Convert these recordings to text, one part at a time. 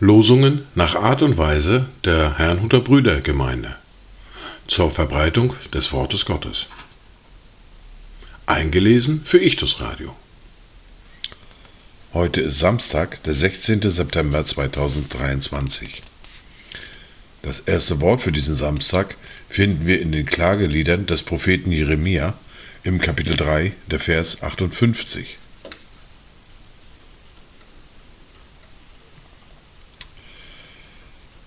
Losungen nach Art und Weise der Herrnhuter Brüdergemeinde zur Verbreitung des Wortes Gottes. Eingelesen für Ichtus Radio. Heute ist Samstag, der 16. September 2023. Das erste Wort für diesen Samstag finden wir in den Klageliedern des Propheten Jeremia im Kapitel 3, der Vers 58.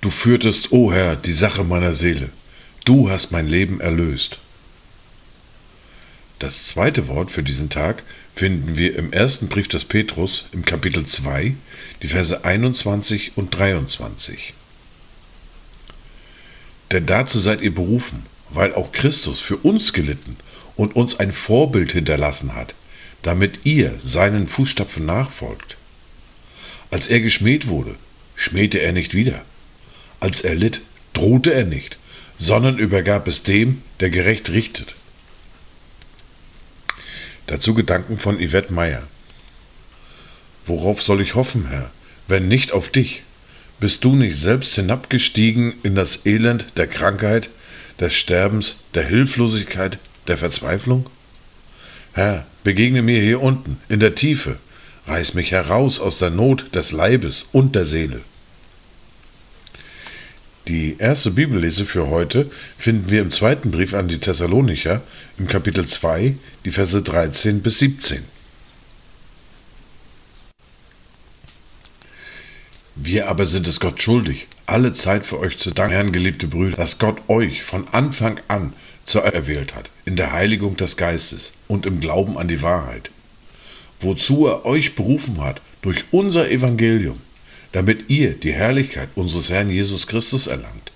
Du führtest, o Herr, die Sache meiner Seele. Du hast mein Leben erlöst. Das zweite Wort für diesen Tag finden wir im ersten Brief des Petrus im Kapitel 2, die Verse 21 und 23. Denn dazu seid ihr berufen, weil auch Christus für uns gelitten und uns ein Vorbild hinterlassen hat, damit ihr seinen Fußstapfen nachfolgt. Als er geschmäht wurde, schmähte er nicht wieder. Als er litt, drohte er nicht, sondern übergab es dem, der gerecht richtet. Dazu Gedanken von Yvette Meyer. Worauf soll ich hoffen, Herr, wenn nicht auf dich? Bist du nicht selbst hinabgestiegen in das Elend der Krankheit, des Sterbens, der Hilflosigkeit, der Verzweiflung? Herr, begegne mir hier unten, in der Tiefe, reiß mich heraus aus der Not des Leibes und der Seele. Die erste Bibellese für heute finden wir im zweiten Brief an die Thessalonicher im Kapitel 2, die Verse 13 bis 17. Wir aber sind es Gott schuldig, alle Zeit für euch zu danken, Herrn, geliebte Brüder, dass Gott euch von Anfang an zu erwählt hat, in der Heiligung des Geistes und im Glauben an die Wahrheit, wozu er euch berufen hat durch unser Evangelium damit ihr die Herrlichkeit unseres Herrn Jesus Christus erlangt.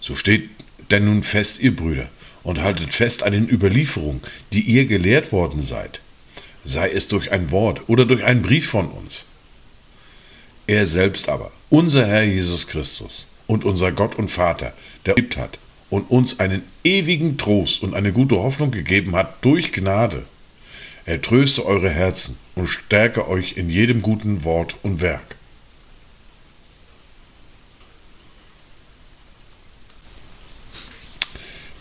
So steht denn nun fest, ihr Brüder, und haltet fest an den Überlieferungen, die ihr gelehrt worden seid, sei es durch ein Wort oder durch einen Brief von uns. Er selbst aber, unser Herr Jesus Christus und unser Gott und Vater, der liebt hat und uns einen ewigen Trost und eine gute Hoffnung gegeben hat durch Gnade, er tröste eure Herzen und stärke euch in jedem guten Wort und Werk.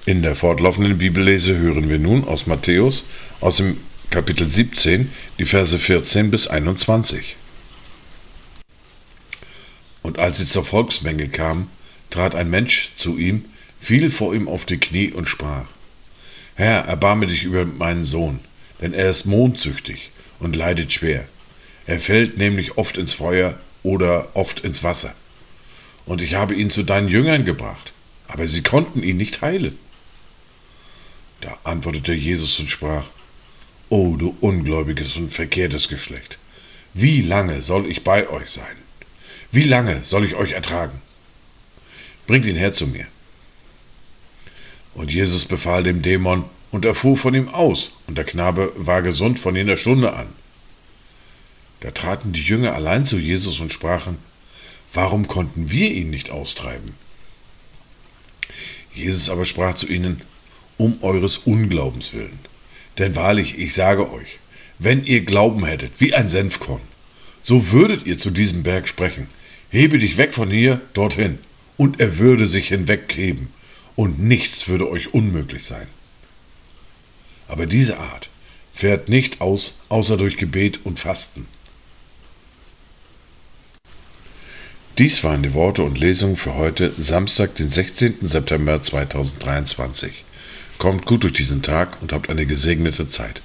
In der fortlaufenden Bibellese hören wir nun aus Matthäus aus dem Kapitel 17 die Verse 14 bis 21. Und als sie zur Volksmenge kamen, trat ein Mensch zu ihm, fiel vor ihm auf die Knie und sprach, Herr, erbarme dich über meinen Sohn denn er ist mondsüchtig und leidet schwer. Er fällt nämlich oft ins Feuer oder oft ins Wasser. Und ich habe ihn zu deinen Jüngern gebracht, aber sie konnten ihn nicht heilen. Da antwortete Jesus und sprach, O du ungläubiges und verkehrtes Geschlecht, wie lange soll ich bei euch sein? Wie lange soll ich euch ertragen? Bringt ihn her zu mir. Und Jesus befahl dem Dämon, und er fuhr von ihm aus, und der Knabe war gesund von jener Stunde an. Da traten die Jünger allein zu Jesus und sprachen, Warum konnten wir ihn nicht austreiben? Jesus aber sprach zu ihnen, Um eures Unglaubens willen. Denn wahrlich, ich sage euch, wenn ihr Glauben hättet, wie ein Senfkorn, so würdet ihr zu diesem Berg sprechen, hebe dich weg von hier dorthin, und er würde sich hinwegheben, und nichts würde euch unmöglich sein. Aber diese Art fährt nicht aus, außer durch Gebet und Fasten. Dies waren die Worte und Lesungen für heute, Samstag, den 16. September 2023. Kommt gut durch diesen Tag und habt eine gesegnete Zeit.